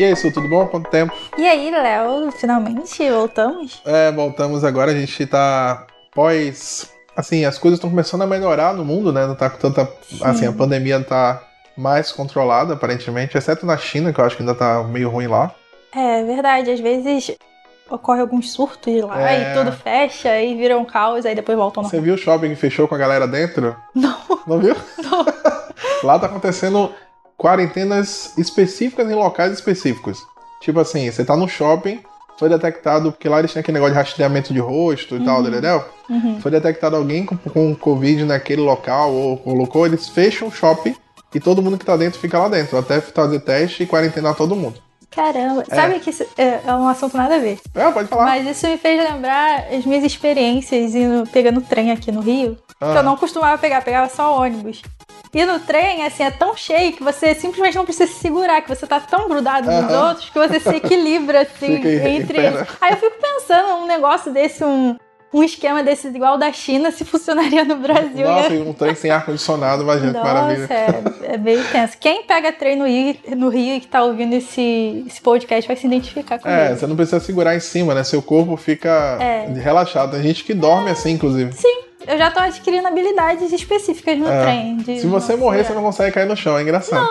E aí, Su, tudo bom? Quanto tempo? E aí, Léo, finalmente voltamos? É, voltamos agora. A gente tá pós. Assim, as coisas estão começando a melhorar no mundo, né? Não tá com tanta. Assim, a pandemia tá mais controlada, aparentemente, exceto na China, que eu acho que ainda tá meio ruim lá. É verdade, às vezes ocorre alguns surtos lá É. e tudo fecha e vira um caos, aí depois voltam Você viu o shopping que fechou com a galera dentro? Não, Não viu? não. Lá tá acontecendo quarentenas específicas em locais específicos. Tipo assim, você tá no shopping, foi detectado, porque lá eles tinham aquele negócio de rastreamento de rosto e tal, entendeu? Uhum. Foi detectado alguém com, com Covid naquele local, ou colocou, eles fecham o shopping e todo mundo que tá dentro fica lá dentro, até fazer teste e quarentenar todo mundo. Caramba, sabe que isso é, é um assunto nada a ver. É, pode falar. Mas isso me fez lembrar as minhas experiências indo, pegando trem aqui no Rio, Ah. que eu não costumava pegar, pegava só ônibus. E no trem, assim, é tão cheio que você simplesmente não precisa se segurar, que você tá tão grudado nos outros que você se equilibra, assim, entre eles. né? Aí eu fico pensando, um negócio desse, um, um esquema desse igual da China, se funcionaria no Brasil. Nossa, né? e um trem sem ar-condicionado, imagina que maravilha. Nossa, é, é bem tenso. Quem pega trem no Rio, no Rio e que tá ouvindo esse, esse podcast vai se identificar com É, ele. você não precisa segurar em cima, né? Seu corpo fica É. relaxado. Tem gente que dorme assim, inclusive. Eu já tô adquirindo habilidades específicas no É. trem. Se você não morrer, você segurar. não consegue cair no chão, é engraçado.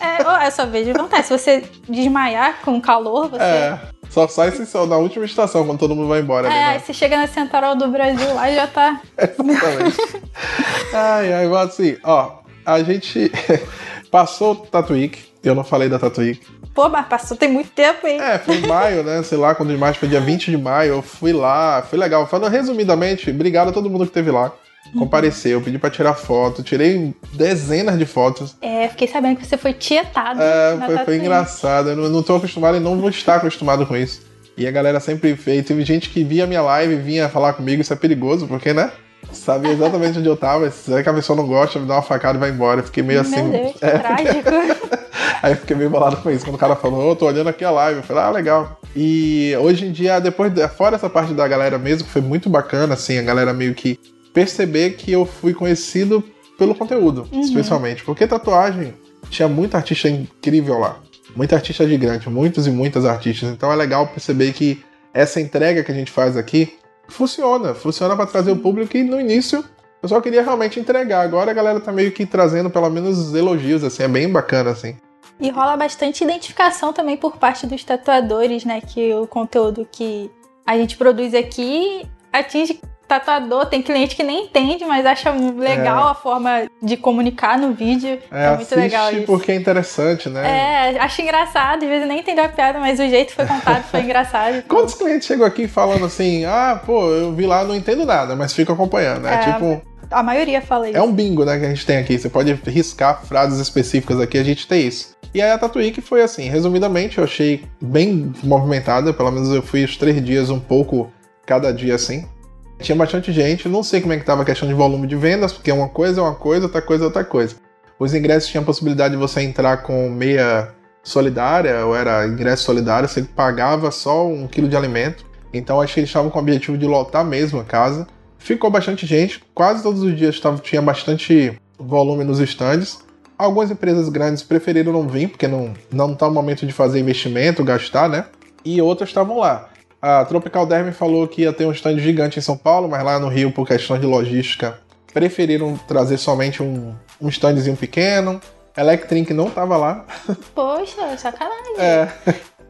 É, ó, é só ver de acontece. Se você desmaiar com calor, você. É, só sai se só na última estação, quando todo mundo vai embora. ali, É, né? aí você chega na central do Brasil lá e já tá. Exatamente. ai, ai, mas assim, ó, a gente passou o Tatuíque, eu não falei da Tatuíque. Pô, mas passou tem muito tempo aí. É, foi em maio, né? Sei lá, quando de maio foi dia 20 de maio, eu fui lá, foi legal. Falando resumidamente, obrigado a todo mundo que esteve lá. Compareceu, pedi pra tirar foto, tirei dezenas de fotos. É, fiquei sabendo que você foi tietado. É, foi, foi Tatuí. engraçado. Eu não, não tô acostumado e não vou estar acostumado com isso. E a galera sempre fez. Teve gente que via minha live e vinha falar comigo, isso é perigoso, porque, né? Sabia exatamente onde eu tava. Se é que a pessoa não gosta, me dá uma facada e vai embora. Eu fiquei meio assim. Meu Deus, que É, trágico. Aí fiquei meio bolado com isso. Quando o cara falou, ô, tô olhando aqui a live. Eu falei, ah, legal. E hoje em dia, depois, de- fora essa parte da galera mesmo, que foi muito bacana, assim, a galera meio que perceber que eu fui conhecido pelo conteúdo, especialmente. Porque tatuagem tinha muita artista incrível lá. Muita artista gigante, muitos e muitas artistas. Então é legal perceber que essa entrega que a gente faz aqui funciona. Funciona para trazer o público e no início eu só queria realmente entregar. Agora a galera tá meio que trazendo pelo menos elogios, assim, é bem bacana, assim. E rola bastante identificação também por parte dos tatuadores, né? Que o conteúdo que a gente produz aqui atinge tatuador. Tem cliente que nem entende, mas acha legal a forma de comunicar no vídeo. É, É, muito legal isso. porque é interessante, né? É, acho engraçado, às vezes nem entendeu a piada, mas o jeito que foi contado foi engraçado. Quantos clientes chegam aqui falando assim, ah, pô, eu vi lá, não entendo nada, mas fico acompanhando. É, É, tipo, A maioria fala isso. é um bingo, né, que a gente tem aqui. Você pode riscar frases específicas aqui, a gente tem isso. E aí a Tatuíque foi assim, resumidamente, eu achei bem movimentada, pelo menos eu fui os três dias um pouco cada dia assim. Tinha bastante gente, não sei como é que tava a questão de volume de vendas, porque uma coisa é uma coisa, outra coisa é outra coisa. Os ingressos tinham a possibilidade de você entrar com meia solidária, ou era ingresso solidário, você pagava só um quilo de alimento. Então acho que eles estavam com o objetivo de lotar mesmo a casa. Ficou bastante gente, quase todos os dias tava, tinha bastante volume nos estandes. Algumas empresas grandes preferiram não vir, porque não, não tá o momento de fazer investimento, gastar, né? E outras estavam lá. A Tropical Derby falou que ia ter um stand gigante em São Paulo, mas lá no Rio, por questão de logística, preferiram trazer somente um, um standzinho pequeno. Electrink não tava lá. Poxa, sacanagem. É,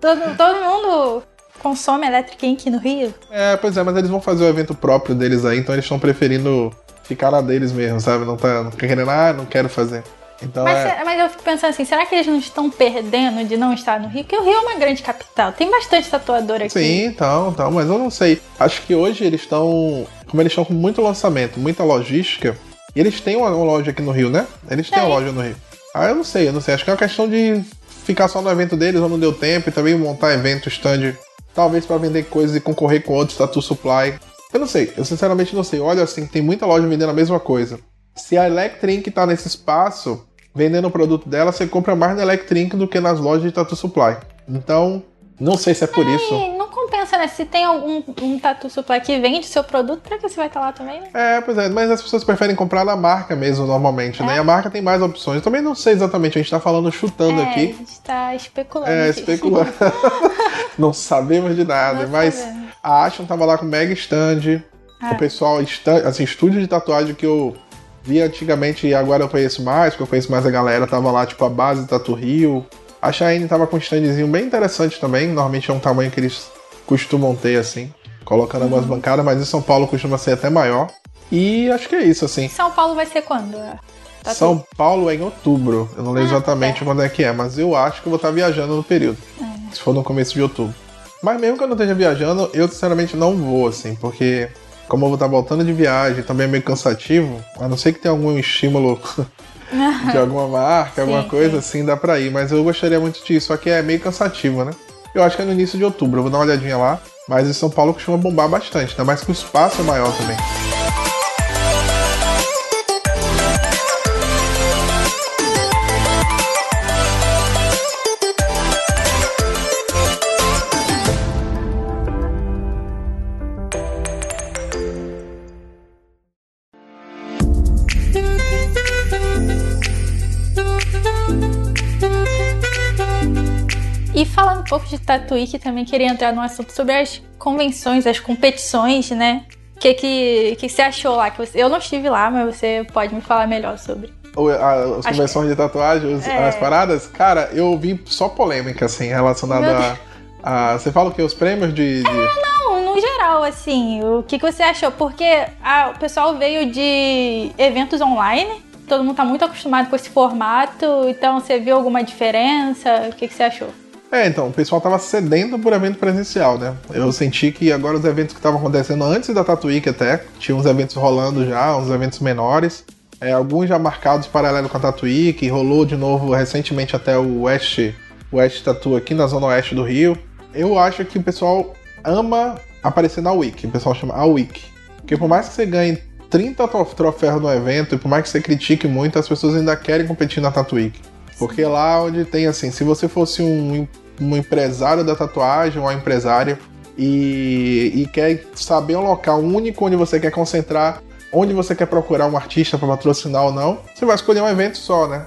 Todo, todo mundo consome Electric Ink no Rio? é, pois é, mas eles vão fazer o evento próprio deles aí, então eles estão preferindo ficar na deles mesmo, sabe? Não tá não querendo, ah, não quero fazer. Então Mas, é. mas eu fico pensando assim, será que eles não estão perdendo de não estar no Rio? Porque o Rio é uma grande capital, tem bastante tatuador aqui. Sim, então, então, mas eu não sei. Acho que hoje eles estão. Como eles estão com muito lançamento, muita logística, e eles têm uma, uma loja aqui no Rio, né? Eles têm Tem. uma loja no Rio. Ah, eu não sei, eu não sei. Acho que é uma questão de ficar só no evento deles ou não deu tempo e também montar evento, stand, talvez para vender coisas e concorrer com outros tatu supply. Eu não sei, eu sinceramente não sei. Olha assim, tem muita loja vendendo a mesma coisa. Se a Electrink tá nesse espaço, vendendo o produto dela, você compra mais na Electrink do que nas lojas de tatu supply. Então, não sei se é por isso. Não compensa, né? Se tem algum um tatu supply que vende seu produto, pra que você vai estar lá também, né? É, pois é, mas as pessoas preferem comprar na marca mesmo, normalmente, né? É. E a marca tem mais opções. Eu também não sei exatamente, a gente tá falando chutando é, aqui. a gente tá especulando. É, aqui. especulando. não sabemos de nada, Não mas sabemos. a Ashton tava lá com mega stand. Ah. O pessoal, assim, estúdio de tatuagem que eu vi antigamente e agora eu conheço mais, porque eu conheço mais a galera, tava lá, tipo, a base Tatu Rio. A Shine tava com um standzinho bem interessante também, normalmente é um tamanho que eles costumam ter, assim, colocando Uhum. algumas bancadas, mas em São Paulo costuma ser até maior. E acho que é isso, assim. São Paulo vai ser quando? Tatu? São Paulo é em outubro. Eu não lembro Ah, tá exatamente perto. quando é que é, mas eu acho que eu vou estar viajando no período. É. Se for no começo de outubro. Mas mesmo que eu não esteja viajando, eu sinceramente não vou, assim, porque como eu vou estar voltando de viagem, também é meio cansativo, a não ser que tenha algum estímulo de alguma marca, alguma Sim, coisa sim. assim, dá pra ir. Mas eu gostaria muito disso, só que é meio cansativo, né? Eu acho que é no início de outubro, eu vou dar uma olhadinha lá. Mas em São Paulo costuma bombar bastante, ainda mais que o espaço é maior também. Pouco de Tatuí, que também queria entrar no assunto sobre as convenções, as competições, né? O que, que, que você achou lá? Que você- eu não estive lá, mas você pode me falar melhor sobre. A- as convenções de tatuagem, os- É. as paradas, cara, eu vi só polêmica, assim, relacionada a, a- Você fala o que? Os prêmios de. de- Não, no geral, assim, o que, que você achou? Porque ah, o pessoal veio de eventos online, todo mundo tá muito acostumado com esse formato, então você viu alguma diferença? O que, que você achou? É, então, o pessoal tava sedento por evento presencial, né? Eu senti que agora os eventos que estavam acontecendo antes da Tatuíque até, tinha uns eventos rolando já, uns eventos menores. É, alguns já marcados paralelo com a Tatuíque, rolou de novo recentemente até o West, West Tatu aqui na zona oeste do Rio. Eu acho que o pessoal ama aparecer na Wiki, o pessoal chama a Wiki. Porque por mais que você ganhe 30 trof- troféus no evento, e por mais que você critique muito, as pessoas ainda querem competir na Tatuíque. Porque lá onde tem assim, se você fosse um, um empresário da tatuagem ou uma empresária e, e quer saber um local único onde você quer concentrar, onde você quer procurar um artista para patrocinar ou não, você vai escolher um evento só, né?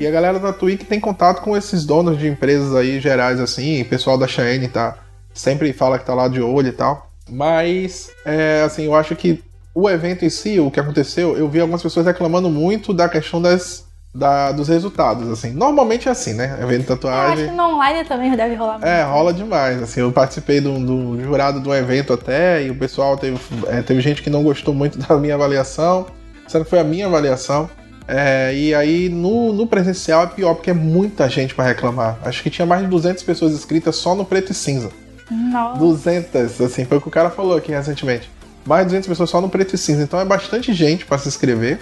E a galera da Twitch tem contato com esses donos de empresas aí gerais, assim, o pessoal da Shane tá. Sempre fala que tá lá de olho e tal. Mas, é, assim, eu acho que o evento em si, o que aconteceu, eu vi algumas pessoas reclamando muito da questão das, da- dos resultados, assim. Normalmente é assim, né? Evento de Eu acho tatuagem. que no online também deve rolar muito. É, rola demais. Assim, eu participei do, do jurado do evento até, e o pessoal teve, é, teve gente que não gostou muito da minha avaliação, sendo que foi a minha avaliação. É, e aí no, no presencial é pior, porque é muita gente pra reclamar. Acho que tinha mais de 200 pessoas inscritas só no preto e cinza. Nossa. 200, assim, foi o que o cara falou aqui recentemente. Mais de 200 pessoas só no preto e cinza. Então é bastante gente pra se inscrever.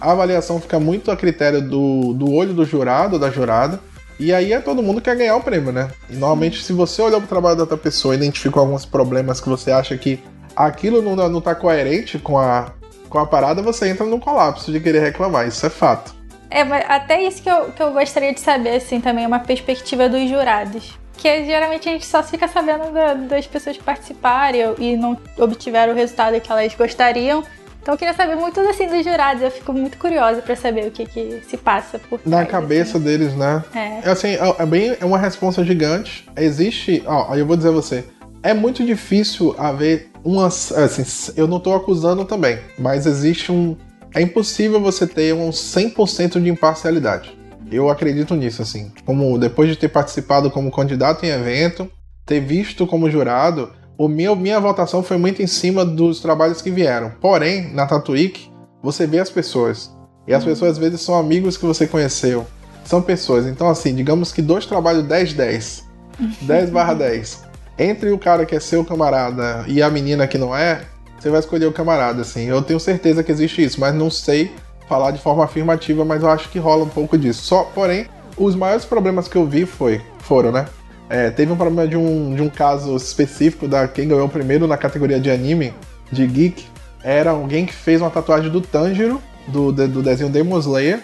A avaliação fica muito a critério do, do olho do jurado da jurada. E aí é todo mundo que quer ganhar o prêmio, né? E normalmente, se você olhar pro trabalho da outra pessoa e identificou alguns problemas que você acha que aquilo não, não tá coerente com a, com a parada, você entra num colapso de querer reclamar. Isso é fato. É, mas até isso que eu, que eu gostaria de saber, assim, também, uma perspectiva dos jurados. Que geralmente a gente só fica sabendo da- das pessoas que participaram e não obtiveram o resultado que elas gostariam. Então eu queria saber muito assim dos jurados. Eu fico muito curiosa pra saber o que, que se passa por Na trás, cabeça deles, né? assim. É assim, é é bem é uma resposta gigante. Existe, ó, aí eu vou dizer a você, é muito difícil haver uma, assim, eu não tô acusando também, mas existe um, é impossível você ter um 100% de imparcialidade. Eu acredito nisso, assim. Como depois de ter participado como candidato em evento, ter visto como jurado, o meu, minha votação foi muito em cima dos trabalhos que vieram. Porém, na Tatuíque, você vê as pessoas. E as pessoas às vezes são amigos que você conheceu. São pessoas. Então, assim, digamos que dois trabalhos 10-10. 10 barra 10. Entre o cara que é seu camarada e a menina que não é, você vai escolher o camarada, assim. Eu tenho certeza que existe isso, mas não sei falar de forma afirmativa, mas eu acho que rola um pouco disso. Só, porém, os maiores problemas que eu vi foi, foram, né? É, teve um problema de um, de um caso específico da quem ganhou primeiro na categoria de anime, de geek, era alguém que fez uma tatuagem do Tanjiro, do, do desenho Demon Slayer,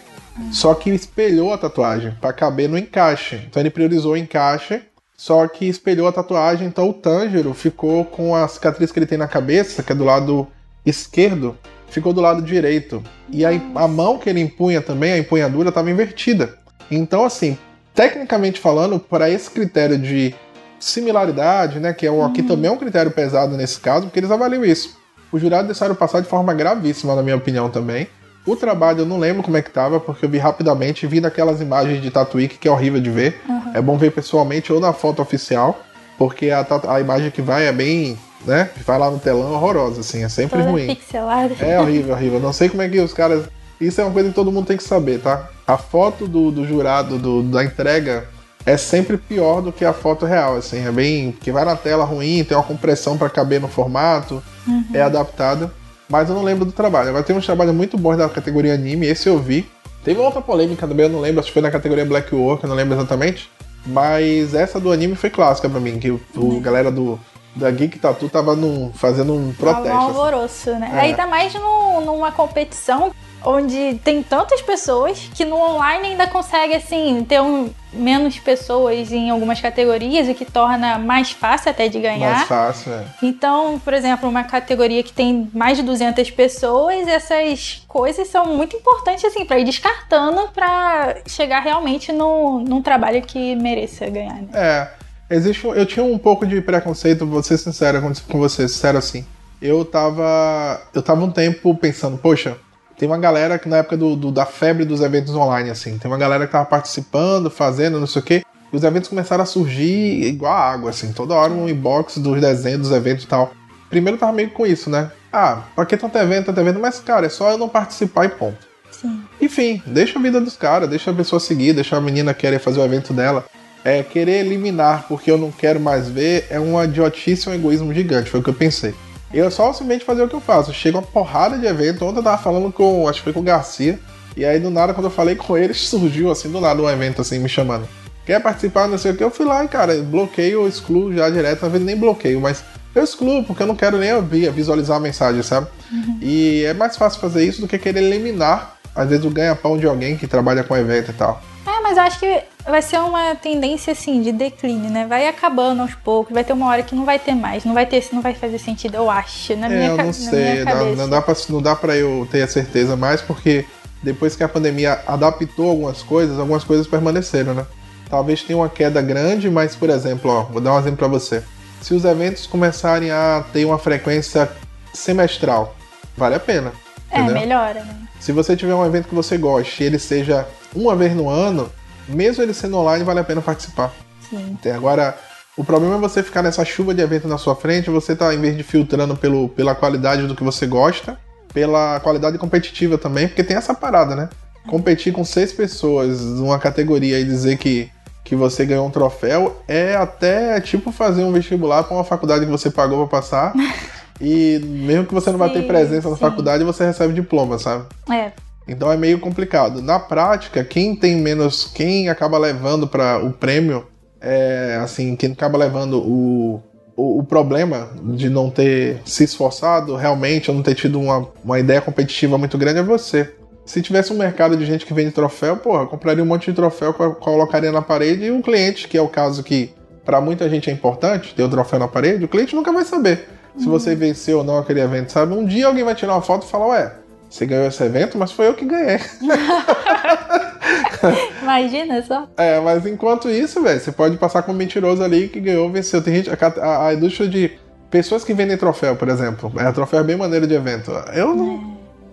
só que espelhou a tatuagem pra caber no encaixe. Então ele priorizou o encaixe, só que espelhou a tatuagem, então o Tanjiro ficou com a cicatriz que ele tem na cabeça, que é do lado esquerdo, ficou do lado direito. E a mão que ele empunha também, a empunhadura, estava invertida. Então, assim, tecnicamente falando, para esse critério de similaridade, né, que é um, aqui uhum. também é um critério pesado nesse caso, porque eles avaliam isso. O jurado deixaram passar de forma gravíssima, na minha opinião, também. O trabalho eu não lembro como é que tava, porque eu vi rapidamente, vi daquelas imagens de Tatuíque que é horrível de ver. Uhum. É bom ver pessoalmente ou na foto oficial, porque a, a imagem que vai é bem, né? Vai lá no telão horrorosa, assim, é sempre Toda ruim. Pixelada. É horrível, horrível. Não sei como é que os caras. Isso é uma coisa que todo mundo tem que saber, tá? A foto do, do jurado, do, da entrega, é sempre pior do que a foto real, assim. É bem. que vai na tela ruim, tem uma compressão para caber no formato, uhum. é adaptada mas eu não lembro do trabalho. Agora tem uns trabalhos muito bons da categoria anime, esse eu vi. Teve outra polêmica também, eu não lembro, acho que foi na categoria Black Work, eu não lembro exatamente. Mas essa do anime foi clássica pra mim, que o, o galera do, da Geek Tattoo tava num, fazendo um protesto. Um alvoroço, assim. né? É. Ainda mais no, numa competição onde tem tantas pessoas que no online ainda consegue assim ter um, menos pessoas em algumas categorias o que torna mais fácil até de ganhar. Mais fácil, é. Então, por exemplo, uma categoria que tem mais de 200 pessoas, essas coisas são muito importantes assim para ir descartando para chegar realmente no, num trabalho que mereça ganhar. Né? É. Existe, eu tinha um pouco de preconceito, vou ser sincero com você, sincero assim. Eu tava, eu tava um tempo pensando, poxa, tem uma galera que na época do, do, da febre dos eventos online, assim, tem uma galera que tava participando, fazendo, não sei o quê, e os eventos começaram a surgir igual a água, assim, toda hora um inbox dos desenhos, dos eventos e tal. Primeiro tava meio com isso, né? Ah, pra que tanto evento, tanto evento? Mas, cara, é só eu não participar e ponto. Sim. Enfim, deixa a vida dos caras, deixa a pessoa seguir, deixa a menina querer fazer o evento dela. É, querer eliminar porque eu não quero mais ver é uma idiotice, um egoísmo gigante, foi o que eu pensei. Eu só simplesmente fazer o que eu faço. Chega uma porrada de evento. Ontem eu tava falando com, acho que foi com o Garcia. E aí do nada, quando eu falei com ele, surgiu assim, do nada um evento assim, me chamando. Quer participar, não sei o que. Eu fui lá e, cara, bloqueio ou excluo já direto. Às vezes nem bloqueio, mas eu excluo, porque eu não quero nem ouvir, visualizar a mensagem, sabe? Uhum. E é mais fácil fazer isso do que querer eliminar, às vezes, o ganha-pão de alguém que trabalha com evento e tal. É, mas eu acho que vai ser uma tendência assim de declínio, né? Vai acabando aos poucos, vai ter uma hora que não vai ter mais, não vai ter, não vai fazer sentido, eu acho, na é, minha, eu não sei, não, não, dá pra, não dá para eu ter a certeza mais porque depois que a pandemia adaptou algumas coisas, algumas coisas permaneceram, né? Talvez tenha uma queda grande, mas por exemplo, ó, vou dar um exemplo para você. Se os eventos começarem a ter uma frequência semestral, vale a pena. É, entendeu? melhora, né? Se você tiver um evento que você goste e ele seja uma vez no ano, mesmo ele sendo online, vale a pena participar. Sim. Agora, o problema é você ficar nessa chuva de evento na sua frente, você tá, em vez de filtrando pelo, pela qualidade do que você gosta, pela qualidade competitiva também, porque tem essa parada, né? Competir com seis pessoas numa categoria e dizer que, que você ganhou um troféu é até tipo fazer um vestibular para uma faculdade que você pagou para passar. e mesmo que você não vai ter presença na sim. faculdade, você recebe diploma, sabe? É. Então é meio complicado. Na prática, quem tem menos, quem acaba levando para o prêmio, é assim, quem acaba levando o, o, o, problema de não ter se esforçado realmente, ou não ter tido uma, uma ideia competitiva muito grande é você. Se tivesse um mercado de gente que vende troféu, porra, compraria um monte de troféu, colocaria na parede e o cliente, que é o caso que para muita gente é importante, ter o troféu na parede, o cliente nunca vai saber se você uhum. venceu ou não aquele evento, sabe? Um dia alguém vai tirar uma foto e falar, ué, você ganhou esse evento, mas foi eu que ganhei. Imagina só. É, mas enquanto isso, velho, você pode passar como mentiroso ali que ganhou, venceu. Tem gente, a, a, indústria de pessoas que vendem troféu, por exemplo. É, troféu é bem maneiro de evento. Eu não, é.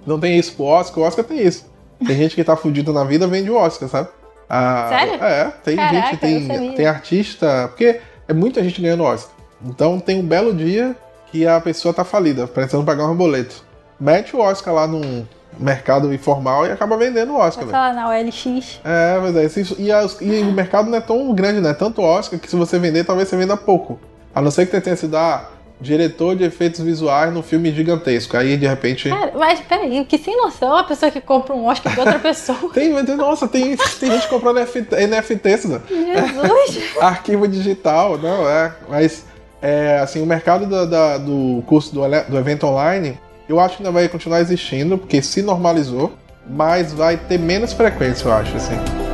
não tenho isso pro Oscar, o Oscar tem isso. Tem gente que tá fudido na vida vende o Oscar, sabe? Ah, Sério? É, tem Caraca, gente, tem, tem artista. Porque é muita gente ganhando Oscar. Então tem um belo dia que a pessoa tá falida, precisando pagar um boleto mete o Oscar lá no mercado informal e acaba vendendo o Oscar. Vai lá na OLX. É, mas é isso. E, e, o mercado não é tão grande, né? Tanto Oscar que se você vender, talvez você venda pouco. A não ser que você tenha sido ah, diretor de efeitos visuais no filme gigantesco. Aí de repente. Cara, mas peraí, que sem noção a pessoa que compra um Oscar de outra pessoa. tem, nossa, tem, tem gente comprando NFTs, né? Jesus! Arquivo digital, não, é. Mas é, assim, o mercado da, da, do curso do, do evento online eu acho que ainda vai continuar existindo, porque se normalizou, mas vai ter menos frequência, eu acho, assim.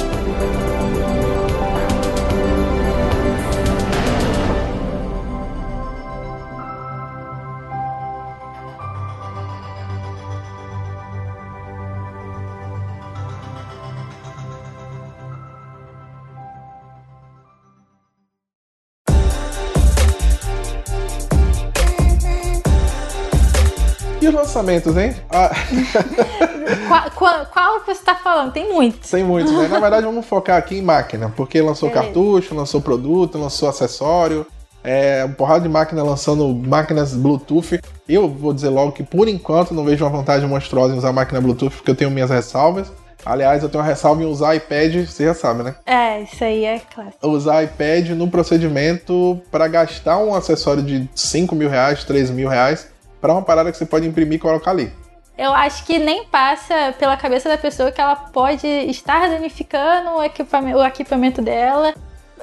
Lançamentos, hein? Ah, Qual, qual, qual que você tá falando? Tem muitos. Tem muitos, né? Na verdade, vamos focar aqui em máquina, porque lançou Beleza. cartucho, lançou produto, lançou acessório, é, um porrada de máquina lançando máquinas Bluetooth. Eu vou dizer logo que, por enquanto, não vejo uma vantagem monstruosa em usar máquina Bluetooth, porque eu tenho minhas ressalvas. Aliás, eu tenho uma ressalva em usar iPad, você já sabe, né? É, isso aí é clássico. Usar iPad no procedimento para gastar um acessório de 5 mil reais, 3 mil reais, para uma parada que você pode imprimir e colocar ali. Eu acho que nem passa pela cabeça da pessoa que ela pode estar danificando o equipamento, o equipamento dela,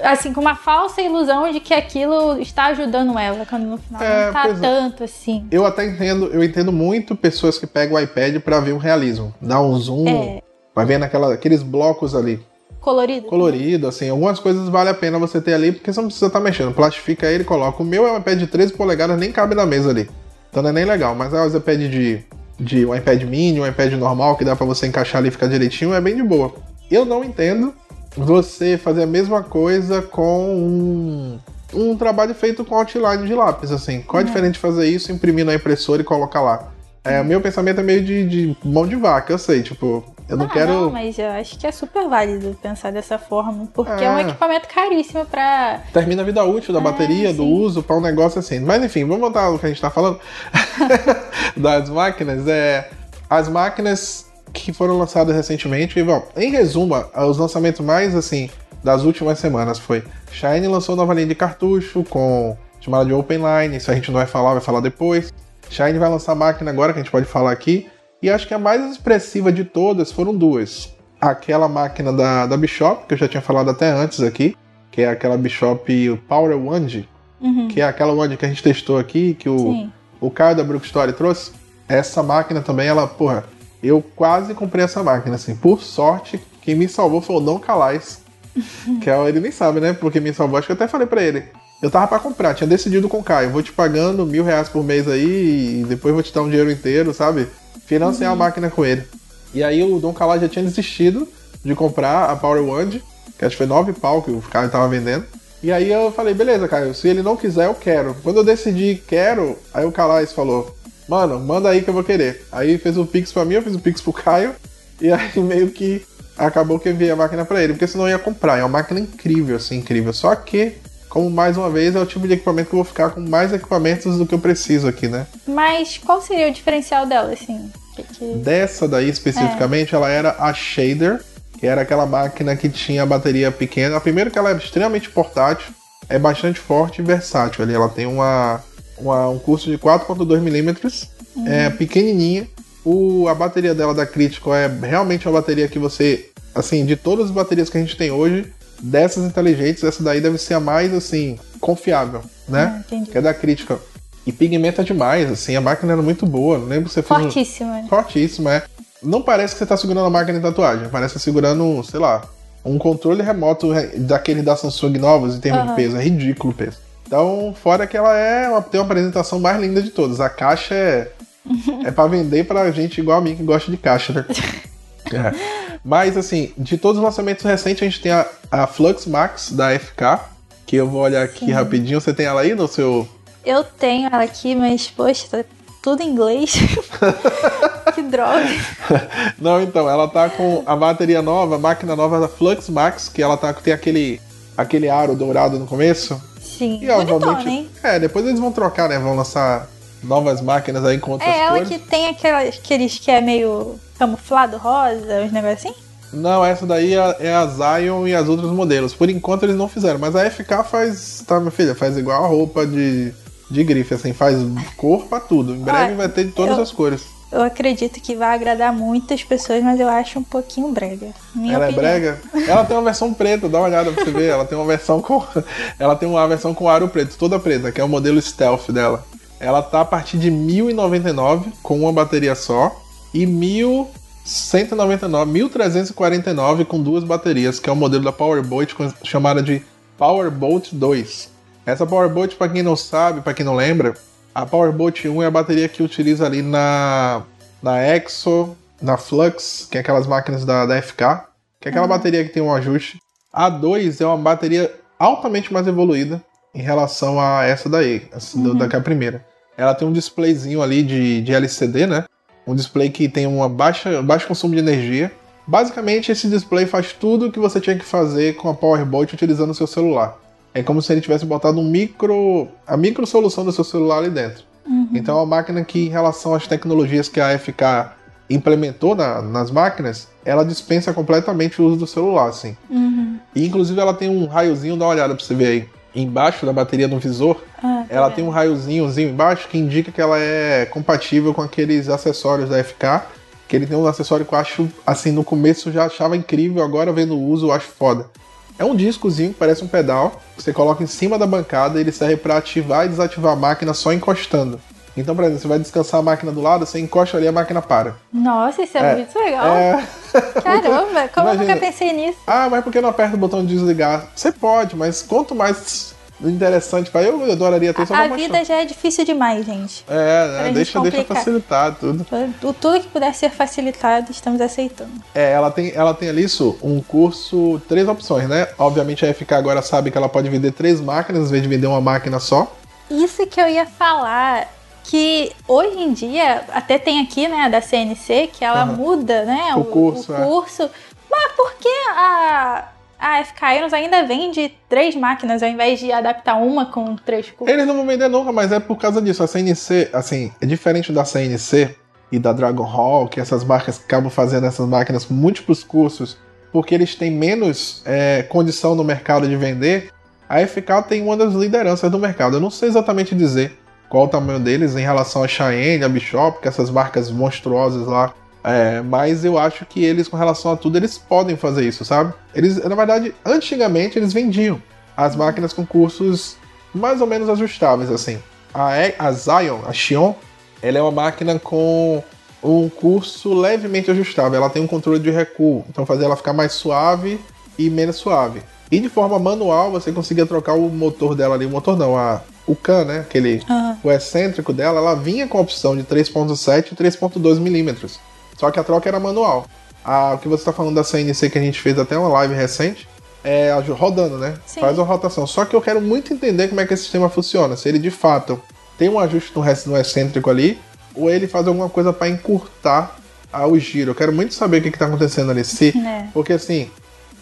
assim, com uma falsa ilusão de que aquilo está ajudando ela, quando no final É, não tá é. tanto assim. Eu até entendo, eu entendo muito pessoas que pegam o iPad para ver um realismo, dar um zoom, É. vai vendo aquela, aqueles blocos ali, Colorido. colorido, assim, algumas coisas vale a pena você ter ali, porque você não precisa estar mexendo, plastifica ele coloca. O meu é um iPad de 13 polegadas, nem cabe na mesa ali, então não é nem legal, mas é os iPad de, de um iPad mini, um iPad normal, que dá para você encaixar ali e ficar direitinho, é bem de boa. Eu não entendo você fazer a mesma coisa com um, um trabalho feito com outline de lápis, assim. Qual é a diferença de fazer isso, imprimir na impressora e colocar lá? É, o meu pensamento é meio de, de mão de vaca, eu sei, tipo, eu não Ah, quero. Não, mas eu acho que é super válido pensar dessa forma, porque é, um É. equipamento caríssimo pra. Termina a vida útil da É, bateria, do sim. uso, para um negócio assim. Mas enfim, vamos voltar ao que a gente tá falando das máquinas. É, as máquinas que foram lançadas recentemente, e, bom, em resumo, os lançamentos mais assim das últimas semanas foi Shine lançou nova linha de cartucho com chamada de Open Line, isso a gente não vai falar, vai falar depois. Shine vai lançar máquina agora que a gente pode falar aqui. E acho que a mais expressiva de todas foram duas. Aquela máquina da, da Bishop, que eu já tinha falado até antes aqui, que é aquela Bishop Power Wand, Uhum. que é aquela Wand que a gente testou aqui, que o, Sim. o Caio da Brook Story trouxe. Essa máquina também, ela, porra, eu quase comprei essa máquina, assim. Por sorte, quem me salvou foi o Dom Calais. que é, ele nem sabe, né? Porque me salvou, acho que eu até falei pra ele. Eu tava pra comprar, tinha decidido com o Caio. Vou te pagando mil reais por mês aí e depois vou te dar um dinheiro inteiro, sabe? Financiar a máquina com ele. E aí o Dom Calais já tinha desistido de comprar a Power Wand, que acho que foi nove pau que o Caio tava vendendo. E aí eu falei, beleza, Caio, se ele não quiser, eu quero. Quando eu decidi quero, aí o Calais falou, mano, manda aí que eu vou querer. Aí fez o Pix pra mim, eu fiz o Pix pro Caio, e aí meio que acabou que eu enviei a máquina pra ele, porque senão eu ia comprar. É uma máquina incrível, assim, incrível. Só que, como mais uma vez, é o tipo de equipamento que eu vou ficar com mais equipamentos do que eu preciso aqui, né? Mas qual seria o diferencial dela, assim? Que- que- Dessa daí especificamente, ela era a Shader, que era aquela máquina que tinha a bateria pequena. Primeiro que ela é extremamente portátil, é bastante forte e versátil. Ali ela tem uma, uma- um curso de 4.2 milímetros, é pequenininha. O, a bateria dela da Critical é realmente uma bateria que você, assim, de todas as baterias que a gente tem hoje, dessas inteligentes, essa daí deve ser a mais, assim, confiável, né? Ah, entendi. Que é da Critical. E pigmenta demais, assim, a máquina era muito boa. Não lembro se você fez um- Fortíssima. né? Fortíssimo, é. Não parece que você tá segurando a máquina de tatuagem, parece que tá segurando, sei lá, um controle remoto re- daquele da Samsung novos em termos de Aham. peso. É ridículo o peso. Então, fora que ela é uma, tem uma apresentação mais linda de todas. A caixa é, é para vender pra gente igual a mim que gosta de caixa, né? É. Mas, assim, de todos os lançamentos recentes, a gente tem a, a Flux Max da FK, que eu vou olhar aqui Sim. rapidinho. Você tem ela aí no seu. Eu tenho ela aqui, mas, poxa, tá tudo em inglês. que droga. Não, então, ela tá com a bateria nova, a máquina nova da Flux Max, que ela tá, tem aquele, aquele aro dourado no começo. Sim, E bonitona, hein? É, depois eles vão trocar, né? Vão lançar novas máquinas aí com outras É ela cores. que tem aquelas, aqueles que é meio camuflado rosa, uns negócios assim? Não, essa daí é, é a Zion e as outros modelos. Por enquanto eles não fizeram, mas a FK faz, tá, minha filha, faz igual a roupa de, de grife, assim, faz cor pra tudo. Em breve Ah, vai ter de todas eu- as cores. Eu acredito que vai agradar muitas pessoas, mas eu acho um pouquinho brega. Minha ela opinião. é brega. Ela tem uma versão preta, dá uma olhada pra você ver. Ela tem uma versão com. Ela tem uma versão com aro preto, toda preta, que é o modelo stealth dela. Ela tá a partir de 1099 com uma bateria só. E 1199, 1349 com duas baterias, que é o modelo da Powerbolt com- chamada de Powerbolt 2. Essa Powerbolt, pra quem não sabe, pra quem não lembra, a Powerbolt 1 é a bateria que utiliza ali na, na Exo, na Flux, que é aquelas máquinas da, da FK, que é aquela bateria que tem um ajuste. A 2 é uma bateria altamente mais evoluída em relação a essa daí, essa do- da que é a primeira. ela tem um displayzinho ali de, de LCD, né? Um display que tem uma baixa, baixo consumo de energia. Basicamente, esse display faz tudo o que você tinha que fazer com a Powerbolt utilizando o seu celular. É como se ele tivesse botado um micro, a micro solução do seu celular ali dentro. Uhum. Então, é uma máquina que, em relação às tecnologias que a FK implementou na, nas máquinas, ela dispensa completamente o uso do celular, assim. Uhum. E, inclusive, ela tem um raiozinho, dá uma olhada pra você ver aí. Embaixo da bateria do visor, Ah, tá ela vendo? tem um raiozinhozinho embaixo que indica que ela é compatível com aqueles acessórios da FK. Que ele tem um acessório que eu acho, assim, no começo eu já achava incrível, agora vendo o uso eu acho foda. É um discozinho que parece um pedal, que você coloca em cima da bancada e ele serve para ativar e desativar a máquina só encostando. Então, por exemplo, você vai descansar a máquina do lado, você encosta ali a máquina para. Nossa, isso é, É. muito legal. É... Caramba, como eu Imagina. nunca pensei nisso? Ah, mas por que não aperta o botão de desligar? Você pode, mas quanto mais interessante para eu, eu adoraria ter só A vida já é difícil demais, gente. É, Pra né? gente deixa, deixa facilitar tudo. O tudo que puder ser facilitado, estamos aceitando. É, ela tem, ela tem ali isso, um curso, três opções, né? Obviamente a FK agora sabe que ela pode vender três máquinas, em vez de vender uma máquina só. Isso que eu ia falar, que hoje em dia, até tem aqui, né, da CNC, que ela Aham. muda, né, O curso, o é. curso. Mas por que a, a FK Irons ainda vende três máquinas ao invés de adaptar uma com três cursos? Eles não vão vender nunca, mas é por causa disso. A CNC, assim, é diferente da CNC e da Dragon Hall, que essas marcas acabam fazendo essas máquinas com múltiplos cursos, porque eles têm menos é, condição no mercado de vender. A FK tem uma das lideranças do mercado. Eu não sei exatamente dizer qual o tamanho deles em relação a Cheyenne, a Bishop, que essas marcas monstruosas lá. É, mas eu acho que eles, com relação a tudo, eles podem fazer isso, sabe? Eles, na verdade, antigamente eles vendiam as máquinas com cursos mais ou menos ajustáveis, assim. A, E- a Zion, a Xion, ela é uma máquina com um curso levemente ajustável. Ela tem um controle de recuo, então fazer ela ficar mais suave e menos suave. E de forma manual você conseguia trocar o motor dela ali, o motor não, a, o can, né? Aquele, Aham. o excêntrico dela, ela vinha com a opção de 3.7 e 3.2 milímetros. Só que a troca era manual. A, o que você está falando da CNC que a gente fez até uma live recente, é rodando, né? Sim. Faz uma rotação. Só que eu quero muito entender como é que esse sistema funciona. Se ele de fato tem um ajuste no, no excêntrico ali, ou ele faz alguma coisa para encurtar o giro. Eu quero muito saber o que está acontecendo ali. Se, É. Porque assim,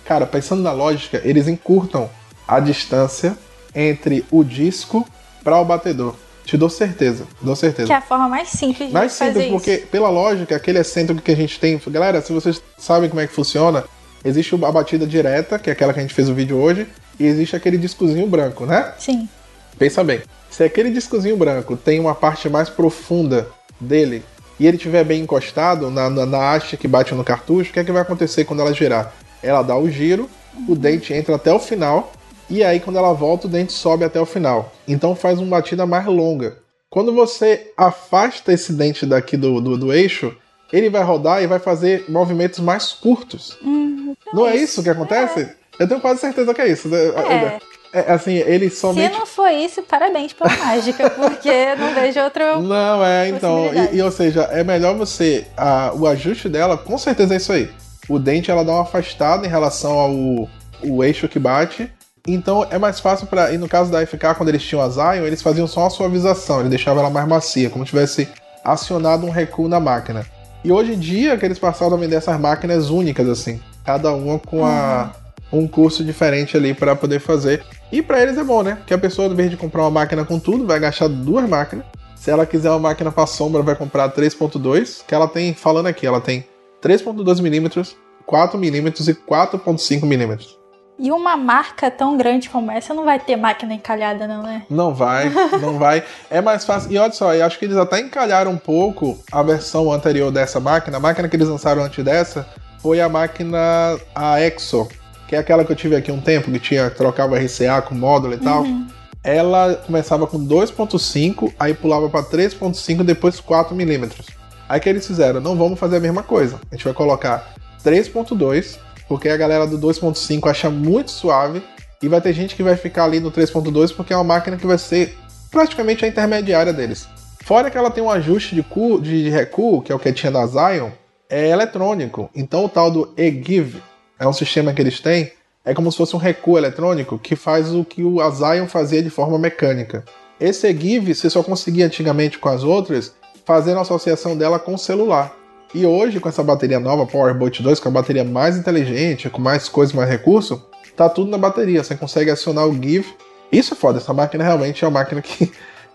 cara, pensando na lógica, eles encurtam a distância entre o disco para o batedor. Te dou certeza, dou certeza. Que é a forma mais simples de Mais fazer simples, isso. porque pela lógica, aquele excêntrico que a gente tem. Galera, se vocês sabem como é que funciona, existe a batida direta, que é aquela que a gente fez o vídeo hoje, e existe aquele discozinho branco, né? Sim. Pensa bem. Se aquele discozinho branco tem uma parte mais profunda dele e ele estiver bem encostado na, na, na haste que bate no cartucho, o que é que vai acontecer quando ela girar? Ela dá o giro, o dente entra até o final e aí quando ela volta o dente sobe até o final. Então faz uma batida mais longa. Quando você afasta esse dente daqui do, do, do eixo, ele vai rodar e vai fazer movimentos mais curtos. Hum, Não é isso que acontece? Eu tenho quase certeza que é isso. É. É, assim, ele Se somente. não for isso, parabéns pela mágica, porque não vejo outro. Não, é, então. E, e, ou seja, é melhor você. a- o ajuste dela, com certeza é isso aí. O dente ela dá uma afastada em relação ao o eixo que bate. Então é mais fácil para. E no caso da FK, quando eles tinham a Zion, eles faziam só uma suavização, eles deixavam ela mais macia, como se tivesse acionado um recuo na máquina. E hoje em dia que eles passaram a vender essas máquinas únicas, assim. Cada uma com a, um curso diferente ali para poder fazer. E para eles é bom, né? Que a pessoa, em vez de comprar uma máquina com tudo, vai gastar duas máquinas. Se ela quiser uma máquina para sombra, vai comprar 3.2, que ela tem, falando aqui, ela tem 3.2 milímetros, 4 milímetros e 4.5 milímetros. E uma marca tão grande como essa não vai ter máquina encalhada, não, né? Não vai, não vai. É mais fácil. E olha só, eu acho que eles até encalharam um pouco a versão anterior dessa máquina. A máquina que eles lançaram antes dessa foi a máquina a Exo, que é aquela que eu tive aqui um tempo, que tinha trocava RCA com módulo e tal. Ela começava com 2.5, aí pulava para 3.5 depois 4 milímetros. Aí o que eles fizeram? Não vamos fazer a mesma coisa. A gente vai colocar 3.2, porque a galera do 2.5 acha muito suave e vai ter gente que vai ficar ali no 3.2 porque é uma máquina que vai ser praticamente a intermediária deles. Fora que ela tem um ajuste de, cu, de, recuo, que é o que tinha da Zion, é eletrônico. Então o tal do eGive é um sistema que eles têm, é como se fosse um recuo eletrônico que faz o que o Zion fazia de forma mecânica. Esse EGIV você só conseguia antigamente com as outras fazendo a associação dela com o celular. E hoje, com essa bateria nova, PowerBolt 2, com a bateria mais inteligente, com mais coisas, mais recurso, tá tudo na bateria. Você consegue acionar o GIV. Isso é foda, essa máquina realmente é uma máquina que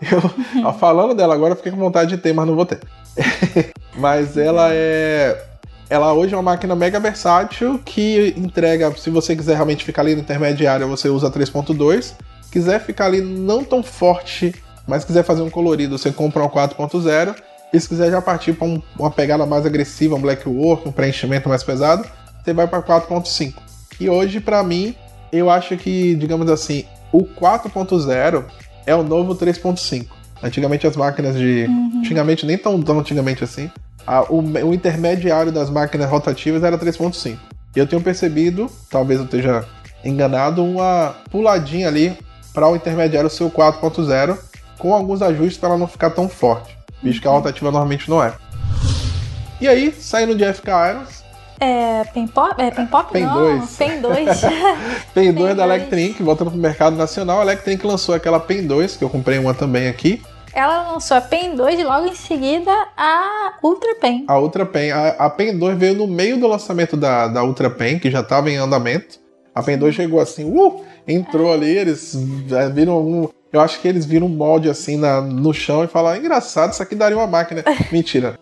eu, falando dela agora, eu fiquei com vontade de ter, mas não vou ter. mas ela é. Ela hoje é uma máquina mega versátil que entrega, se você quiser realmente ficar ali no intermediário, você usa 3.2. Quiser ficar ali não tão forte, mas quiser fazer um colorido, você compra um 4.0. E se quiser já partir para um, uma pegada mais agressiva, um black work, um preenchimento mais pesado, você vai para 4.5. E hoje, para mim, eu acho que, digamos assim, o 4.0 é o novo 3.5. Antigamente as máquinas de. Uhum. Antigamente, nem tão, tão antigamente assim. A, o, o, intermediário das máquinas rotativas era 3.5. E eu tenho percebido, talvez eu esteja enganado, uma puladinha ali para o intermediário ser o 4.0, com alguns ajustes para ela não ficar tão forte. Visto que a rotativa normalmente não é. E aí, saindo de FK Irons, é, Pen Pop? É, Pen Pop? Pen não, 2. Pen 2. Pen 2 da Electrink, voltando pro mercado nacional. A Electrink lançou aquela Pen 2, que eu comprei uma também aqui. Ela lançou a Pen 2 e logo em seguida a Ultra Pen. A Ultra Pen. A, a Pen 2 veio no meio do lançamento da, da Ultra Pen, que já estava em andamento. A Pen 2 chegou assim, uh, entrou é. ali, eles é, viram um. Eu acho que eles viram um molde assim na, no chão e falaram: engraçado, isso aqui daria uma máquina. Mentira.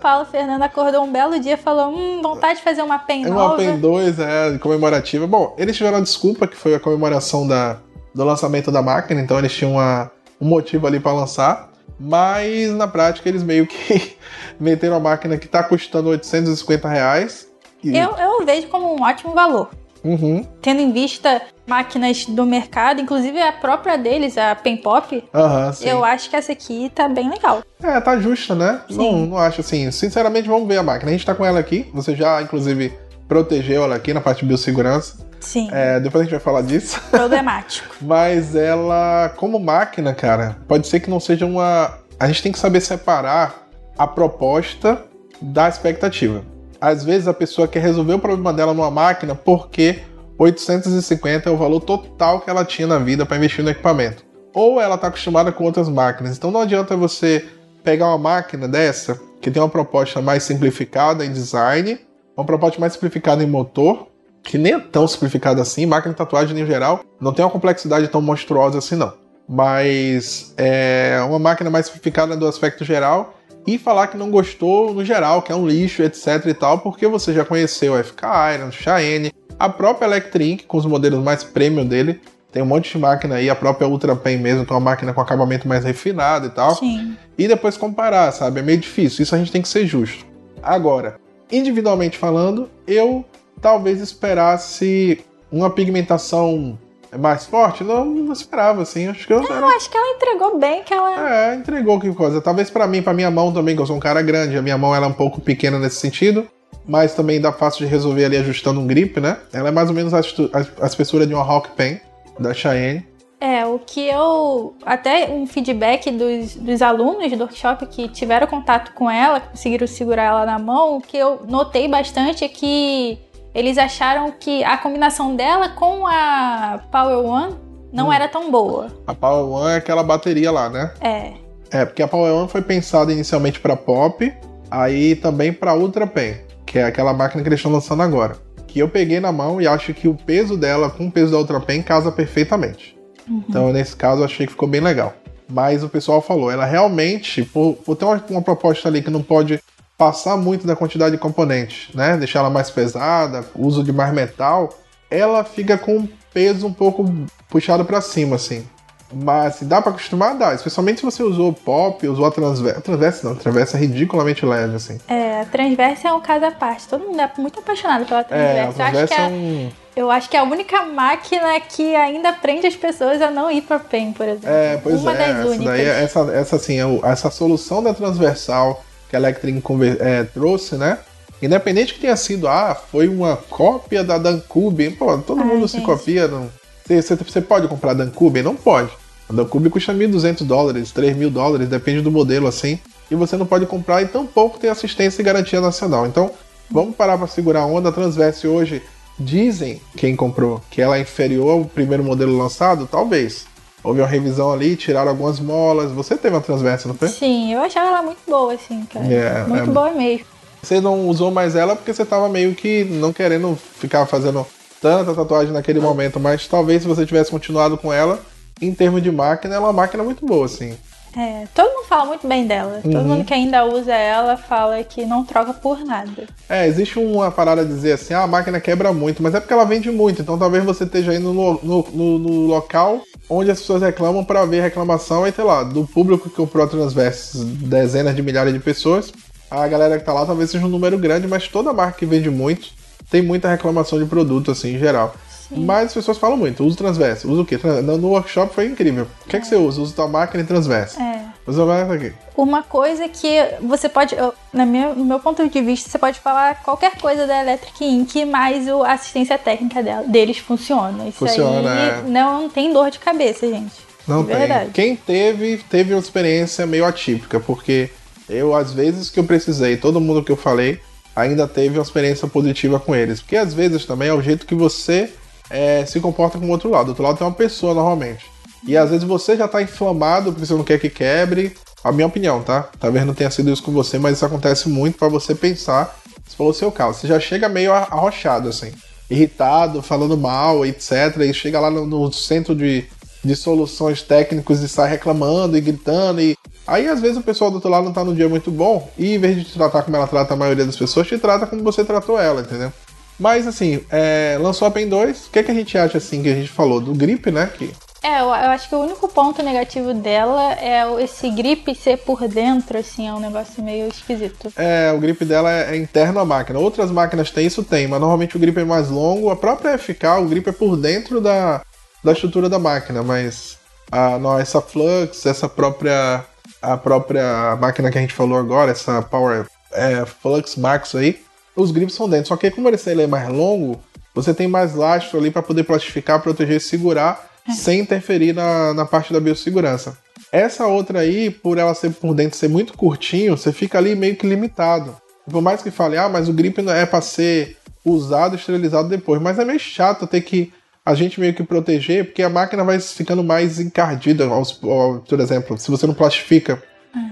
Paulo Fernando acordou um belo dia e falou: Hum, vontade de fazer uma PEN nova. Uma PEN 2, é, comemorativa. Bom, eles tiveram a desculpa que foi a comemoração da, do lançamento da máquina, então eles tinham uma, um motivo ali para lançar. Mas na prática eles meio que meteram a máquina que está custando 850 reais. E... Eu, eu vejo como um ótimo valor. Uhum. Tendo em vista máquinas do mercado, inclusive a própria deles, a Pen Pop, uhum, eu acho que essa aqui tá bem legal. É, tá justa, né? Sim. Não, não acho assim. Sinceramente, vamos ver a máquina. A gente tá com ela aqui. Você já, inclusive, protegeu ela aqui na parte de biossegurança. Sim. É, depois a gente vai falar disso. Problemático. Mas ela, como máquina, cara, pode ser que não seja uma. A gente tem que saber separar a proposta da expectativa. Às vezes a pessoa quer resolver o problema dela numa máquina porque 850 é o valor total que ela tinha na vida para investir no equipamento. Ou ela está acostumada com outras máquinas. Então não adianta você pegar uma máquina dessa que tem uma proposta mais simplificada em design, uma proposta mais simplificada em motor, que nem é tão simplificada assim. Máquina de tatuagem em geral não tem uma complexidade tão monstruosa assim não. Mas é uma máquina mais simplificada do aspecto geral e falar que não gostou no geral, que é um lixo, etc e tal, porque você já conheceu a FK Iron, Cheyenne, a própria Electrink, com os modelos mais premium dele, tem um monte de máquina aí, a própria Ultra Pen mesmo, que é uma máquina com acabamento mais refinado e tal. Sim. E depois comparar, sabe? É meio difícil, isso a gente tem que ser justo. Agora, individualmente falando, eu talvez esperasse uma pigmentação mais forte? Não, não esperava, assim. Acho que eu. Não, era... acho que ela entregou bem, que ela. É, entregou que coisa. Talvez para mim, para minha mão também, que eu sou um cara grande. A minha mão ela é um pouco pequena nesse sentido. Mas também dá fácil de resolver ali ajustando um grip, né? Ela é mais ou menos a, a, a espessura de uma Rock Pen da Cheyenne. É, o que eu. Até um feedback dos, dos alunos do workshop que tiveram contato com ela, que conseguiram segurar ela na mão, o que eu notei bastante é que eles acharam que a combinação dela com a Power One não hum. era tão boa. A Power One é aquela bateria lá, né? É. É, porque a Power One foi pensada inicialmente para Pop, aí também para Ultra Pen, que é aquela máquina que eles estão lançando agora. Que eu peguei na mão e acho que o peso dela com o peso da Ultra Pen casa perfeitamente. Uhum. Então, nesse caso, eu achei que ficou bem legal. Mas o pessoal falou, ela realmente, por, por ter uma, uma proposta ali que não pode passar muito da quantidade de componentes, né? Deixar ela mais pesada, uso de mais metal, ela fica com um peso um pouco puxado para cima, assim. Mas assim, dá para acostumar, dá. Especialmente se você usou pop, usou a transversa. Transversa não, a transversa é ridiculamente leve, assim. É, a transversa é um caso à parte. Todo mundo é muito apaixonado pela transversa. É, a transversa eu acho que é, um... Eu acho que é a única máquina que ainda prende as pessoas a não ir para PEN, por exemplo. É, pois Uma é. Das essa, únicas. Daí, é, essa, essa, assim, é essa solução da transversal que a Electric é, trouxe, né? Independente que tenha sido, ah, foi uma cópia da Dancube. Pô, todo Ai, mundo gente. se copia. Não... Você, você pode comprar Dancube? Não pode. A Dancube custa 1.200 dólares, 3.000 dólares, depende do modelo assim. E você não pode comprar e tampouco tem assistência e garantia nacional. Então, vamos parar para segurar a onda. A Transverse hoje, dizem quem comprou que ela é inferior ao primeiro modelo lançado? Talvez. Houve uma revisão ali, tiraram algumas molas. Você teve uma Transversa, não foi? Sim, eu achava ela muito boa, assim, cara. É, muito é- boa mesmo. Você não usou mais ela porque você tava meio que não querendo ficar fazendo tanta tatuagem naquele momento, mas talvez se você tivesse continuado com ela, em termos de máquina, ela é uma máquina muito boa, assim. É, todo mundo fala muito bem dela. Todo Uhum. mundo que ainda usa ela fala que não troca por nada. É, existe uma parada de dizer assim, ah, a máquina quebra muito, mas é porque ela vende muito, então talvez você esteja indo no, no, no- no local onde as pessoas reclamam pra ver reclamação, aí, sei lá, do público que comprou a Transverse, dezenas de milhares de pessoas, a galera que tá lá talvez seja um número grande, mas toda marca que vende muito tem muita reclamação de produto, assim, em geral. Mas as pessoas falam muito, uso Transverse, usa o quê? No workshop foi incrível. O que, é que você usa? Usa tua máquina e Transverse. É. Usa a máquina aqui. Uma coisa que você pode, na minha, no meu ponto de vista, você pode falar qualquer coisa da Electric Inc, mas a assistência técnica dela, deles funciona. Isso Funciona, aí é. não tem dor de cabeça, gente. Não De verdade. tem. Quem teve, teve uma experiência meio atípica, porque eu, às vezes que eu precisei, todo mundo que eu falei, ainda teve uma experiência positiva com eles. Porque às vezes também é o jeito que você é, se comporta com o outro lado. Do outro lado tem uma pessoa normalmente. E às vezes você já tá inflamado porque você não quer que quebre. A minha opinião, tá? Talvez não tenha sido isso com você, mas isso acontece muito pra você pensar. Você falou o seu caso. Você já chega meio arro- arrochado, assim. Irritado, falando mal, etc. E chega lá no, no centro de, de soluções técnicos e sai reclamando e gritando. E aí, às vezes, o pessoal do outro lado não tá num dia muito bom. E em vez de te tratar como ela trata a maioria das pessoas, te trata como você tratou ela, entendeu? Mas assim, é, lançou a PEN 2. O que, é que a gente acha assim que a gente falou? Do grip, né? Que É, eu, acho que o único ponto negativo dela é esse grip ser por dentro, assim, é um negócio meio esquisito. É, o grip dela é, é interno à máquina. Outras máquinas têm isso, tem, mas normalmente o grip é mais longo. A própria FK, o grip é por dentro da, da estrutura da máquina, mas a, não, essa Flux, essa própria a própria máquina que a gente falou agora, essa Power é, Flux Max aí, os grips são dentro. Só que como ele ele é mais longo, você tem mais lastro ali para poder plastificar, proteger e segurar sem interferir na, na parte da biossegurança. Essa outra aí, por ela ser por dentro ser muito curtinho, você fica ali meio que limitado. Por mais que fale, ah, mas o grip não é para ser usado, esterilizado depois. Mas é meio chato ter que a gente meio que proteger, porque a máquina vai ficando mais encardida. Aos, ao- por exemplo, se você não plastifica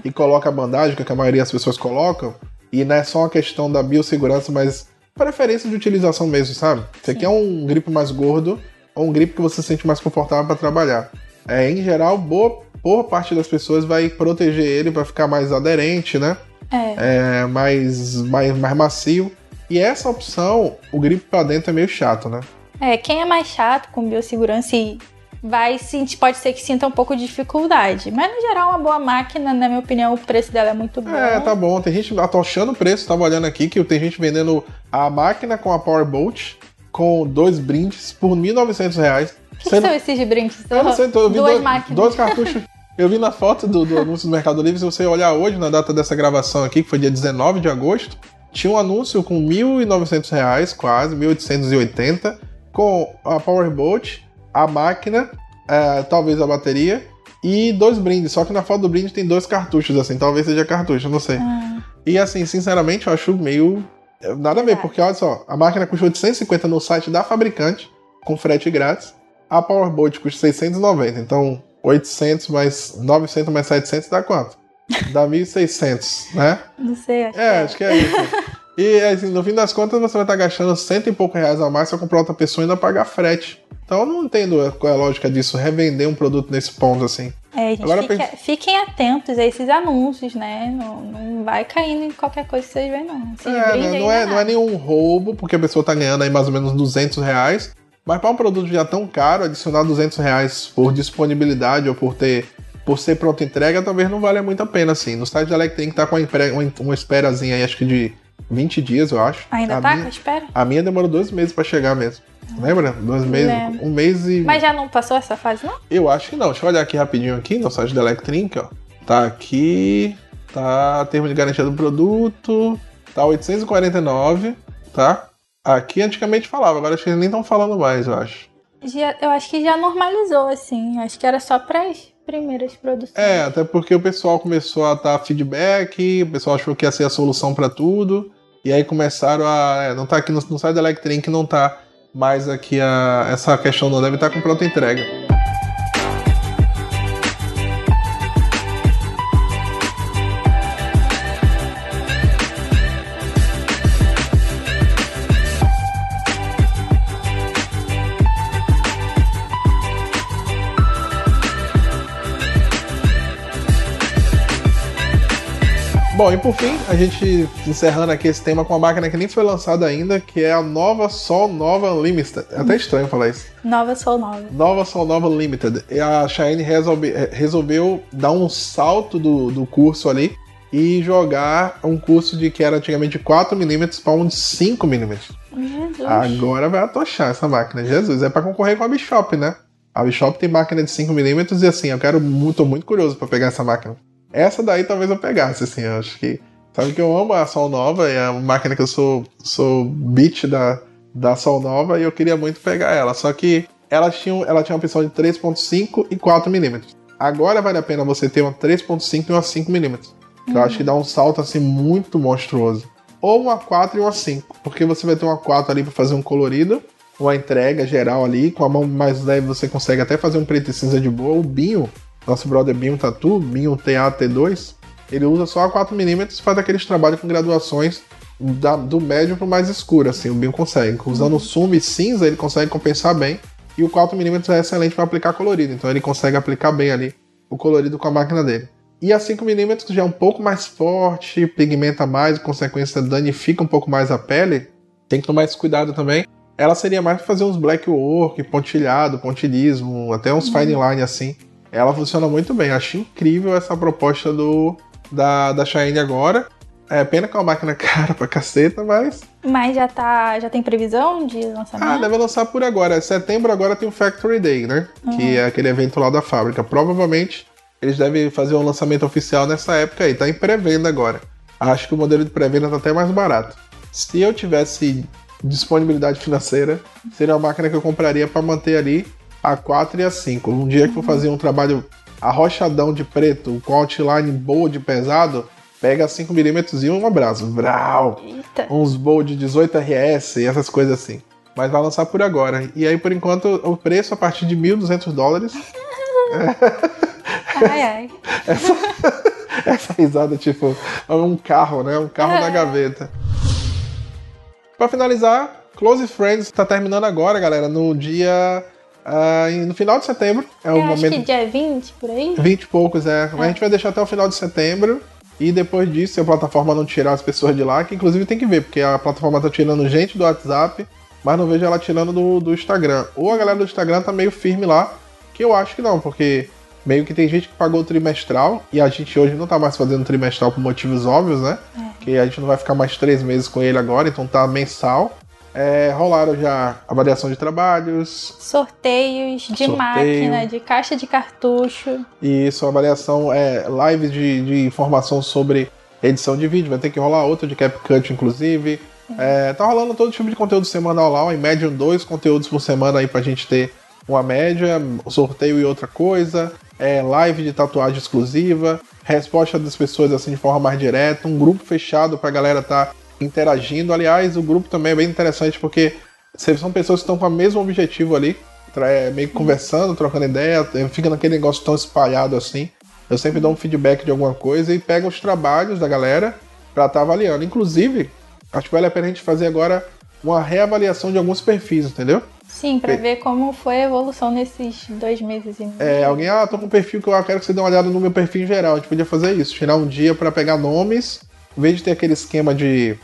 e coloca a bandagem, que é a maioria das pessoas colocam, e não é só uma questão da biossegurança, mas preferência de utilização mesmo, sabe? Você quer um grip mais gordo ou um grip que você se sente mais confortável para trabalhar. É, em geral, boa, boa parte das pessoas vai proteger ele para ficar mais aderente, né? É. É, mais, mais, mais macio. E essa opção, o grip para dentro é meio chato, né? É, quem é mais chato com biossegurança e vai sentir, pode ser que sinta um pouco de dificuldade. Mas no geral, uma boa máquina, na minha opinião, o preço dela é muito bom. É, tá bom. Tem gente atochando o preço, tava olhando aqui, que tem gente vendendo a máquina com a Powerbolt com dois brindes por 1.900 reais. O que, Sendo- são esses brindes? Eu não sei, eu vi Duas dois, máquinas. dois cartuchos. Eu vi na foto do, do anúncio do Mercado Livre, se você olhar hoje, na data dessa gravação aqui, que foi dia 19 de agosto, tinha um anúncio com 1.900 reais, quase, 1.880, com a Powerbolt, a máquina, é, talvez a bateria, e dois brindes. Só que na foto do brinde tem dois cartuchos, assim, talvez seja cartucho, não sei. Ah, E assim, sinceramente, eu acho meio. Nada a ver, Verdade. porque olha só, a máquina custa 850 no site da fabricante, com frete grátis. A Powerbolt custa 690, então 800 mais 900 mais 700 dá quanto? Dá 1.600, né? não sei, acho É, que acho que é isso. E assim, no fim das contas, você vai estar gastando cento e pouco reais a mais pra comprar outra pessoa e ainda pagar frete. Então eu não entendo qual é a lógica disso, revender um produto nesse ponto assim. É, gente, Agora fique- pensa- fiquem atentos a esses anúncios, né? Não, não vai caindo em qualquer coisa que vocês veem, não. Esses É, brindes né, não, é, nada. não é nenhum roubo, porque a pessoa tá ganhando aí mais ou menos 200 reais. Mas para um produto já tão caro, adicionar 200 reais por disponibilidade ou por ter por ser pronta entrega, talvez não valha muito a pena, assim. No site da Electrink tá com uma, empre- uma, uma esperazinha aí, acho que de 20 dias, eu acho. Ainda a tá com minha, espera? a minha demorou dois meses para chegar mesmo. Lembra? Dois meses. Lembro. Um mês e. Mas já não passou essa fase, não? Eu acho que não. Deixa eu olhar aqui rapidinho aqui no site da Electrink, ó. Tá aqui. Tá termo de garantia do produto. Tá 849, tá? Aqui antigamente falava, agora acho que eles nem estão falando mais, eu acho. Já- eu acho que já normalizou, assim. Acho que era só pras primeiras produções. É, até porque o pessoal começou a dar feedback, o pessoal achou que ia ser a solução pra tudo. E aí começaram a. é, não tá aqui no, no site da Electrink, não tá mais aqui a. Essa questão não deve estar com pronta entrega. Bom, e por fim, a gente encerrando aqui esse tema com uma máquina que nem foi lançada ainda, que é a nova Sol Nova Limited. É até estranho falar isso. Nova Sol Nova. Nova Sol Nova Limited. E a Shine resolve, resolveu dar um salto do, do curso ali e jogar um curso de que era antigamente 4mm para um de 5mm. Jesus. Agora vai atochar essa máquina. Jesus, é para concorrer com a Bishop, né? A Bishop tem máquina de 5mm e assim, eu quero muito, tô muito curioso para pegar essa máquina. Essa daí talvez eu pegasse, assim, eu acho que. Sabe que eu amo a Sol Nova, é uma máquina que eu sou, sou beat da, da Sol Nova e eu queria muito pegar ela. Só que ela tinha, ela tinha uma opção de 3.5 e 4mm. Agora vale a pena você ter uma 3.5 e uma 5mm. Que eu acho que dá um salto assim muito monstruoso. Ou uma 4 e uma 5. Porque você vai ter uma 4 ali para fazer um colorido, uma entrega geral ali. Com a mão mais leve você consegue até fazer um preto e cinza de boa. O Binho nosso brother Binho Tatu, Binho TA-T2, ele usa só a 4mm e faz aqueles trabalhos com graduações da, do médio pro mais escuro, assim, o Binho consegue. Usando o sumo e cinza, ele consegue compensar bem. E o 4mm é excelente para aplicar colorido, então ele consegue aplicar bem ali o colorido com a máquina dele. E a 5mm já é um pouco mais forte, pigmenta mais, consequência danifica um pouco mais a pele. Tem que tomar esse cuidado também. Ela seria mais para fazer uns black work, pontilhado, pontilhismo, até uns fine line assim ela funciona muito bem. Acho incrível essa proposta do da, da Shine agora. É pena que é uma máquina cara pra caceta, mas. Mas já tá. Já tem previsão de lançamento? Ah, deve lançar por agora. Setembro agora tem o Factory Day, né? Uhum. Que é aquele evento lá da fábrica. Provavelmente eles devem fazer um lançamento oficial nessa época aí. Tá em pré-venda agora. Acho que o modelo de pré-venda tá até mais barato. Se eu tivesse disponibilidade financeira, seria uma máquina que eu compraria para manter ali a 4 e a 5. Um dia que for fazer um trabalho arrochadão de preto, com outline bold pesado, pega 5mm e um abraço. Vral! Eita. Uns bold de 18 RS e essas coisas assim. Mas vai lançar por agora. E aí, por enquanto, o preço a partir de 1.200 dólares. ai, ai. Essa, essa risada, tipo, é um carro, né? Um carro na gaveta. Para finalizar, Close Friends está terminando agora, galera, no dia Uh, no final de setembro é o Eu momento. Acho que dia 20 por aí? 20 e poucos, é. Mas a gente vai deixar até o final de setembro. E depois disso, se a plataforma não tirar as pessoas de lá, que inclusive tem que ver, porque a plataforma tá tirando gente do WhatsApp, mas não vejo ela tirando do, do Instagram. Ou a galera do Instagram tá meio firme lá, que eu acho que não, porque meio que tem gente que pagou o trimestral e a gente hoje não tá mais fazendo trimestral por motivos óbvios, né? É. Que a gente não vai ficar mais três meses com ele agora, então tá mensal. É, rolaram já avaliação de trabalhos. Sorteios de sorteio. máquina, de caixa de cartucho. Isso, avaliação, é, lives de, de informação sobre edição de vídeo. Vai ter que rolar outra de CapCut, inclusive. É, tá rolando todo tipo de conteúdo semanal lá, em média dois conteúdos por semana aí pra gente ter uma média, sorteio e outra coisa, é, live de tatuagem exclusiva, resposta das pessoas assim de forma mais direta, um grupo fechado pra galera tá interagindo. Aliás, o grupo também é bem interessante porque são pessoas que estão com o mesmo objetivo ali, é, meio que conversando, trocando ideia, fica naquele negócio tão espalhado assim. Eu sempre dou um feedback de alguma coisa e pego os trabalhos da galera para estar tá avaliando. Inclusive, acho que vale a pena a gente fazer agora uma reavaliação de alguns perfis, entendeu? Sim, para ver como foi a evolução nesses dois meses e meio. É, alguém, ah, tô com um perfil que eu quero que você dê uma olhada no meu perfil em geral. A gente podia fazer isso, tirar um dia para pegar nomes, em vez de ter aquele esquema de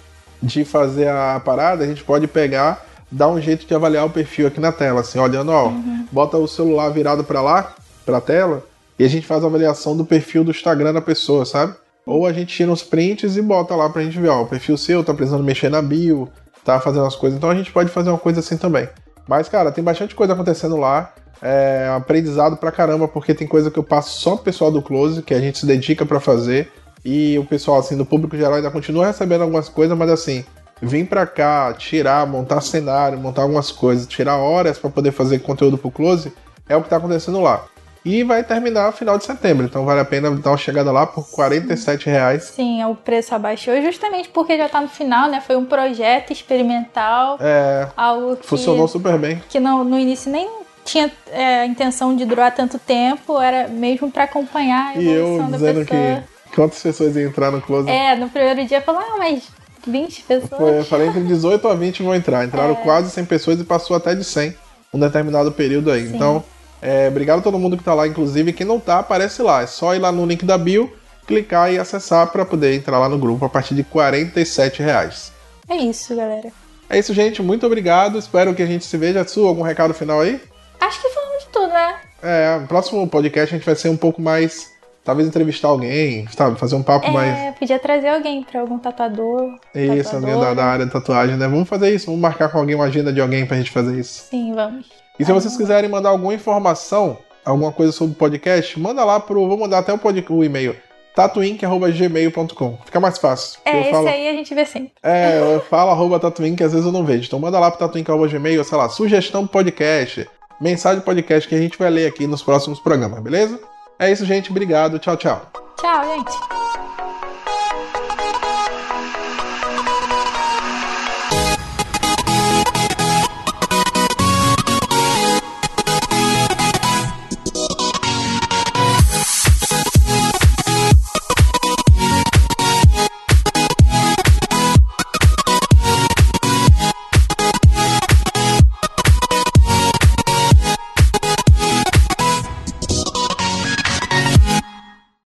de fazer a parada, a gente pode pegar, dar um jeito de avaliar o perfil aqui na tela, assim, olhando, ó, uhum. bota o celular virado para lá, para a tela, e a gente faz a avaliação do perfil do Instagram da pessoa, sabe? Ou a gente tira uns prints e bota lá pra gente ver, ó, o perfil seu tá precisando mexer na bio, tá fazendo as coisas, então a gente pode fazer uma coisa assim também. Mas, cara, tem bastante coisa acontecendo lá. É aprendizado pra caramba, porque tem coisa que eu passo só pro pessoal do Close, que a gente se dedica para fazer. E o pessoal, assim, do público geral ainda continua recebendo algumas coisas, mas assim, vir pra cá, tirar, montar cenário, montar algumas coisas, tirar horas para poder fazer conteúdo pro Close, é o que tá acontecendo lá. E vai terminar no final de setembro, então vale a pena dar uma chegada lá por 47 reais. Sim, é o preço abaixou justamente porque já tá no final, né? Foi um projeto experimental. É. Algo que, funcionou super bem. Que no, no início nem tinha é, a intenção de durar tanto tempo, era mesmo para acompanhar a evolução e eu da dizendo pessoa. Que Quantas pessoas iam entrar no close? É, no primeiro dia falou, ah, mas 20 pessoas. Foi, eu falei entre 18 a 20 vão entrar. Entraram é. quase 100 pessoas e passou até de 100 um determinado período aí. Sim. Então, é, obrigado a todo mundo que tá lá, inclusive. Quem não tá, aparece lá. É só ir lá no link da bio clicar e acessar para poder entrar lá no grupo a partir de 47 reais. É isso, galera. É isso, gente. Muito obrigado. Espero que a gente se veja. Su, algum recado final aí? Acho que falamos de tudo, né? É, no próximo podcast a gente vai ser um pouco mais. Talvez entrevistar alguém, sabe? Fazer um papo é, mais. podia trazer alguém pra algum tatuador. Isso, alguém da, da, área de tatuagem, né? Vamos fazer isso. Vamos marcar com alguém uma agenda de alguém pra gente fazer isso. Sim, vamos. E se vocês quiserem mandar alguma informação, alguma coisa sobre o podcast, manda lá pro. Vou mandar até o, pod, o e-mail tatuink.gmail.com. Fica mais fácil. É, esse falo... aí a gente vê sempre. É, eu falo arroba tatuink, às vezes eu não vejo. Então manda lá pro tatuink.gmail, sei lá, sugestão podcast, mensagem podcast que a gente vai ler aqui nos próximos programas, beleza? É isso, gente. Obrigado. Tchau, tchau. Tchau, gente.